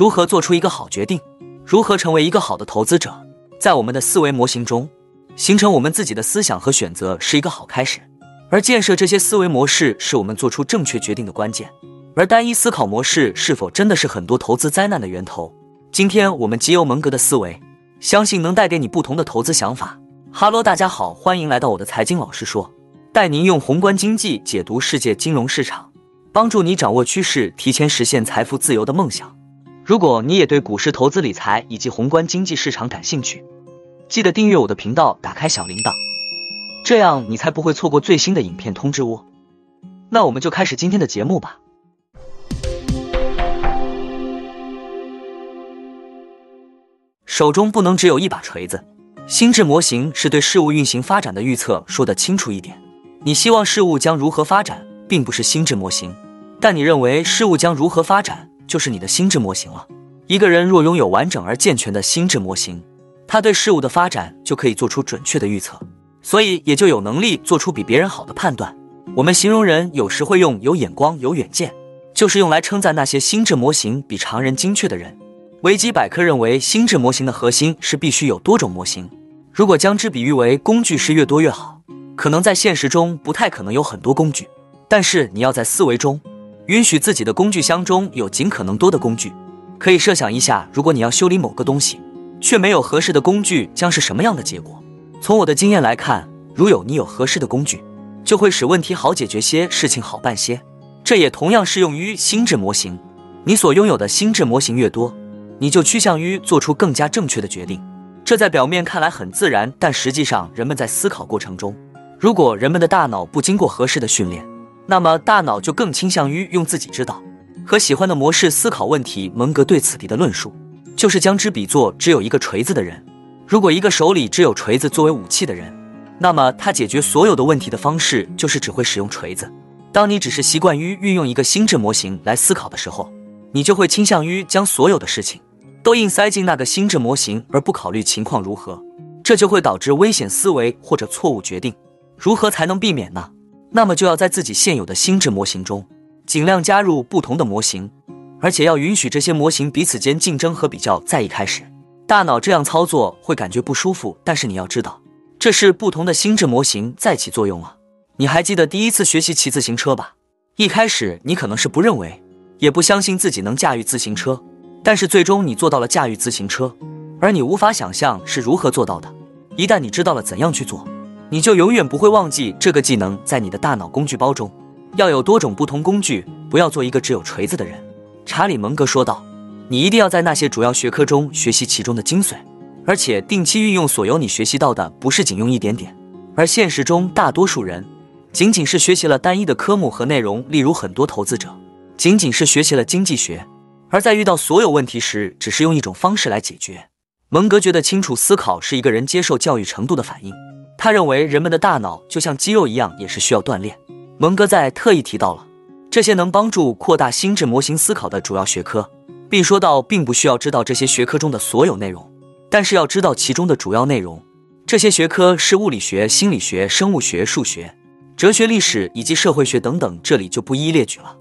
如何做出一个好决定，如何成为一个好的投资者，在我们的思维模型中，形成我们自己的思想和选择是一个好开始。而建设这些思维模式是我们做出正确决定的关键。而单一思考模式是否真的是很多投资灾难的源头？今天我们集邮蒙格的思维，相信能带给你不同的投资想法。哈喽，大家好，欢迎来到我的财经老师说，带您用宏观经济解读世界金融市场，帮助你掌握趋势，提前实现财富自由的梦想。如果你也对股市投资理财以及宏观经济市场感兴趣，记得订阅我的频道，打开小铃铛。这样你才不会错过最新的影片通知哦。那我们就开始今天的节目吧。手中不能只有一把锤子。心智模型是对事物运行发展的预测，说得清楚一点。你希望事物将如何发展，并不是心智模型，但你认为事物将如何发展，就是你的心智模型了。一个人若拥有完整而健全的心智模型，他对事物的发展就可以做出准确的预测。所以也就有能力做出比别人好的判断。我们形容人有时会用有眼光、有远见，就是用来称赞那些心智模型比常人精确的人。维基百科认为，心智模型的核心是必须有多种模型。如果将之比喻为工具是越多越好，可能在现实中不太可能有很多工具，但是你要在思维中允许自己的工具箱中有尽可能多的工具。可以设想一下，如果你要修理某个东西，却没有合适的工具，将是什么样的结果？从我的经验来看，如有你有合适的工具，就会使问题好解决些，事情好办些。这也同样适用于心智模型。你所拥有的心智模型越多，你就趋向于做出更加正确的决定。这在表面看来很自然，但实际上，人们在思考过程中，如果人们的大脑不经过合适的训练，那么大脑就更倾向于用自己知道和喜欢的模式思考问题。蒙格对此地的论述，就是将之比作只有一个锤子的人。如果一个手里只有锤子作为武器的人，那么他解决所有的问题的方式就是只会使用锤子。当你只是习惯于运用一个心智模型来思考的时候，你就会倾向于将所有的事情都硬塞进那个心智模型，而不考虑情况如何。这就会导致危险思维或者错误决定。如何才能避免呢？那么就要在自己现有的心智模型中尽量加入不同的模型，而且要允许这些模型彼此间竞争和比较。在一开始。大脑这样操作会感觉不舒服，但是你要知道，这是不同的心智模型在起作用了。你还记得第一次学习骑自行车吧？一开始你可能是不认为，也不相信自己能驾驭自行车，但是最终你做到了驾驭自行车，而你无法想象是如何做到的。一旦你知道了怎样去做，你就永远不会忘记这个技能在你的大脑工具包中要有多种不同工具，不要做一个只有锤子的人。查理·蒙格说道。你一定要在那些主要学科中学习其中的精髓，而且定期运用所有你学习到的，不是仅用一点点。而现实中，大多数人仅仅是学习了单一的科目和内容，例如很多投资者仅仅是学习了经济学，而在遇到所有问题时，只是用一种方式来解决。蒙格觉得清楚思考是一个人接受教育程度的反应。他认为人们的大脑就像肌肉一样，也是需要锻炼。蒙哥在特意提到了这些能帮助扩大心智模型思考的主要学科。并说到，并不需要知道这些学科中的所有内容，但是要知道其中的主要内容。这些学科是物理学、心理学、生物学、数学、哲学、历史以及社会学等等，这里就不一一列举了。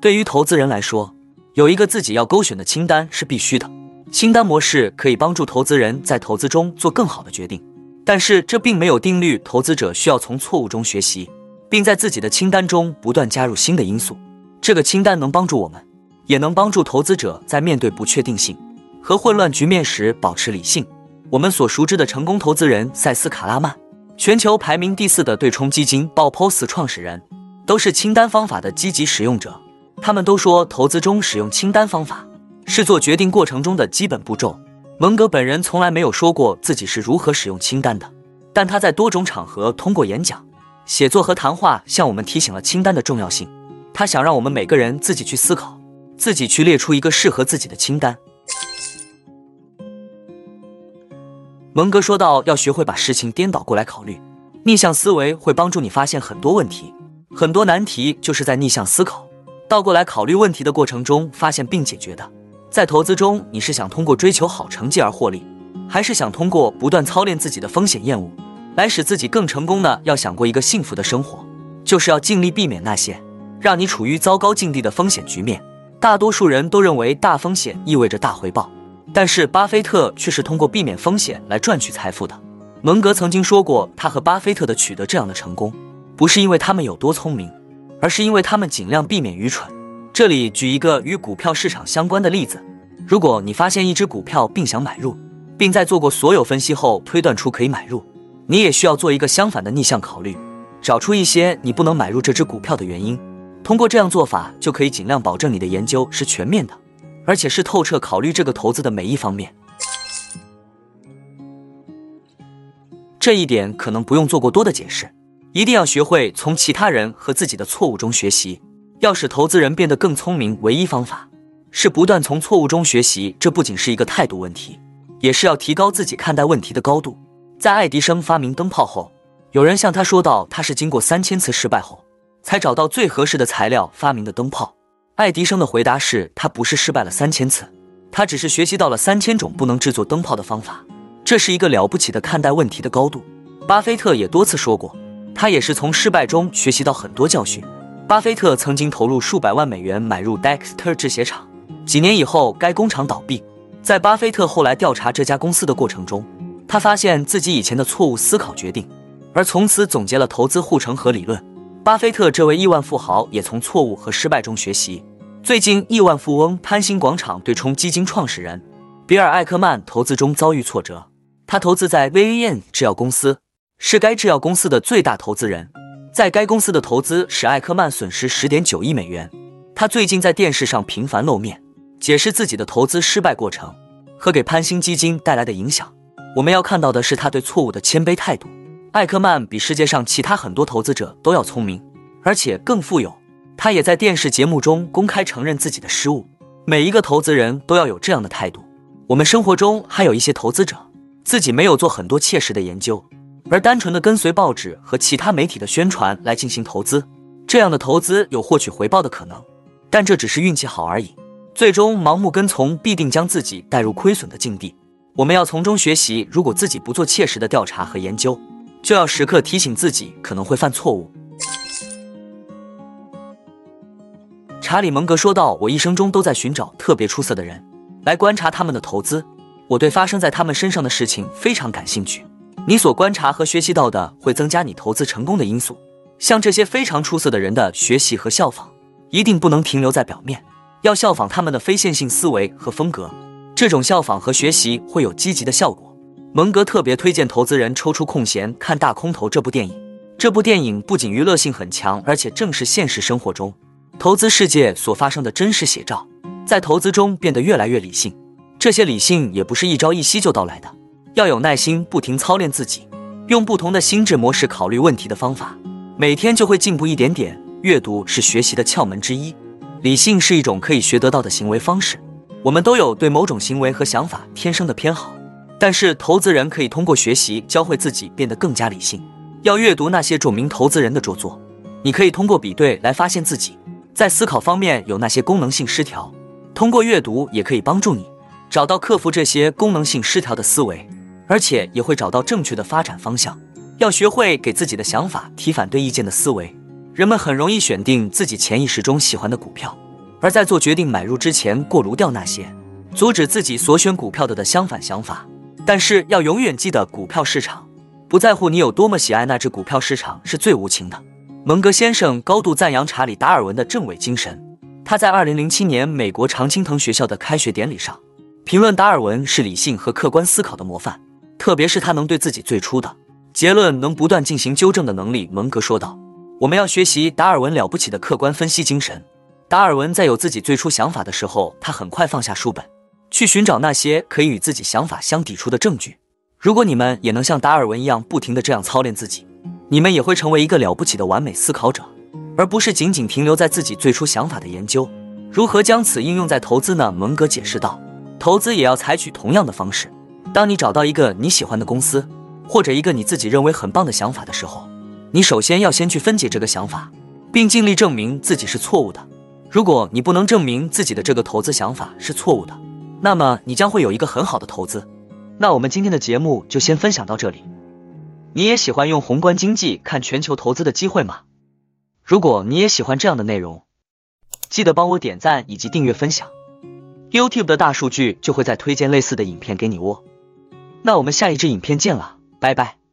对于投资人来说，有一个自己要勾选的清单是必须的。清单模式可以帮助投资人在投资中做更好的决定，但是这并没有定律。投资者需要从错误中学习，并在自己的清单中不断加入新的因素。这个清单能帮助我们，也能帮助投资者在面对不确定性和混乱局面时保持理性。我们所熟知的成功投资人塞斯·卡拉曼，全球排名第四的对冲基金爆 POS 创始人，都是清单方法的积极使用者。他们都说，投资中使用清单方法是做决定过程中的基本步骤。蒙格本人从来没有说过自己是如何使用清单的，但他在多种场合通过演讲、写作和谈话向我们提醒了清单的重要性。他想让我们每个人自己去思考，自己去列出一个适合自己的清单。蒙格说到，要学会把事情颠倒过来考虑，逆向思维会帮助你发现很多问题，很多难题就是在逆向思考、倒过来考虑问题的过程中发现并解决的。在投资中，你是想通过追求好成绩而获利，还是想通过不断操练自己的风险厌恶，来使自己更成功呢？要想过一个幸福的生活，就是要尽力避免那些。让你处于糟糕境地的风险局面。大多数人都认为大风险意味着大回报，但是巴菲特却是通过避免风险来赚取财富的。蒙格曾经说过，他和巴菲特的取得这样的成功，不是因为他们有多聪明，而是因为他们尽量避免愚蠢。这里举一个与股票市场相关的例子：如果你发现一只股票并想买入，并在做过所有分析后推断出可以买入，你也需要做一个相反的逆向考虑，找出一些你不能买入这只股票的原因。通过这样做法，就可以尽量保证你的研究是全面的，而且是透彻考虑这个投资的每一方面。这一点可能不用做过多的解释，一定要学会从其他人和自己的错误中学习。要使投资人变得更聪明，唯一方法是不断从错误中学习。这不仅是一个态度问题，也是要提高自己看待问题的高度。在爱迪生发明灯泡后，有人向他说道，他是经过三千次失败后。才找到最合适的材料发明的灯泡。爱迪生的回答是他不是失败了三千次，他只是学习到了三千种不能制作灯泡的方法。这是一个了不起的看待问题的高度。巴菲特也多次说过，他也是从失败中学习到很多教训。巴菲特曾经投入数百万美元买入 Dexter 制鞋厂，几年以后该工厂倒闭。在巴菲特后来调查这家公司的过程中，他发现自己以前的错误思考决定，而从此总结了投资护城河理论。巴菲特这位亿万富豪也从错误和失败中学习。最近，亿万富翁潘兴广场对冲基金创始人比尔·艾克曼投资中遭遇挫折。他投资在 VAN 制药公司，是该制药公司的最大投资人。在该公司的投资使艾克曼损失十点九亿美元。他最近在电视上频繁露面，解释自己的投资失败过程和给潘兴基金带来的影响。我们要看到的是他对错误的谦卑态度。艾克曼比世界上其他很多投资者都要聪明，而且更富有。他也在电视节目中公开承认自己的失误。每一个投资人都要有这样的态度。我们生活中还有一些投资者，自己没有做很多切实的研究，而单纯的跟随报纸和其他媒体的宣传来进行投资。这样的投资有获取回报的可能，但这只是运气好而已。最终盲目跟从必定将自己带入亏损的境地。我们要从中学习，如果自己不做切实的调查和研究。就要时刻提醒自己可能会犯错误。查理·蒙格说道：“我一生中都在寻找特别出色的人，来观察他们的投资。我对发生在他们身上的事情非常感兴趣。你所观察和学习到的会增加你投资成功的因素。像这些非常出色的人的学习和效仿，一定不能停留在表面，要效仿他们的非线性思维和风格。这种效仿和学习会有积极的效果。”蒙格特别推荐投资人抽出空闲看《大空头》这部电影。这部电影不仅娱乐性很强，而且正是现实生活中投资世界所发生的真实写照。在投资中变得越来越理性，这些理性也不是一朝一夕就到来的，要有耐心，不停操练自己，用不同的心智模式考虑问题的方法，每天就会进步一点点。阅读是学习的窍门之一，理性是一种可以学得到的行为方式。我们都有对某种行为和想法天生的偏好。但是，投资人可以通过学习教会自己变得更加理性。要阅读那些著名投资人的著作，你可以通过比对来发现自己在思考方面有那些功能性失调。通过阅读也可以帮助你找到克服这些功能性失调的思维，而且也会找到正确的发展方向。要学会给自己的想法提反对意见的思维。人们很容易选定自己潜意识中喜欢的股票，而在做决定买入之前过滤掉那些阻止自己所选股票的的相反想法。但是要永远记得，股票市场不在乎你有多么喜爱那只股票，市场是最无情的。蒙格先生高度赞扬查理·达尔文的正伪精神。他在2007年美国常青藤学校的开学典礼上评论达尔文是理性和客观思考的模范，特别是他能对自己最初的结论能不断进行纠正的能力。蒙格说道：“我们要学习达尔文了不起的客观分析精神。达尔文在有自己最初想法的时候，他很快放下书本。”去寻找那些可以与自己想法相抵触的证据。如果你们也能像达尔文一样不停地这样操练自己，你们也会成为一个了不起的完美思考者，而不是仅仅停留在自己最初想法的研究。如何将此应用在投资呢？蒙格解释道：“投资也要采取同样的方式。当你找到一个你喜欢的公司或者一个你自己认为很棒的想法的时候你首先要先去分解这个想法并尽力证明自己是错误的。如果你不能证明自己的这个投资想法是错误的那么你将会有一个很好的投资。那我们今天的节目就先分享到这里。你也喜欢用宏观经济看全球投资的机会吗？如果你也喜欢这样的内容记得帮我点赞以及订阅分享。Youtube 的大数据就会再推荐类似的影片给你哦。那我们下一支影片见了拜拜。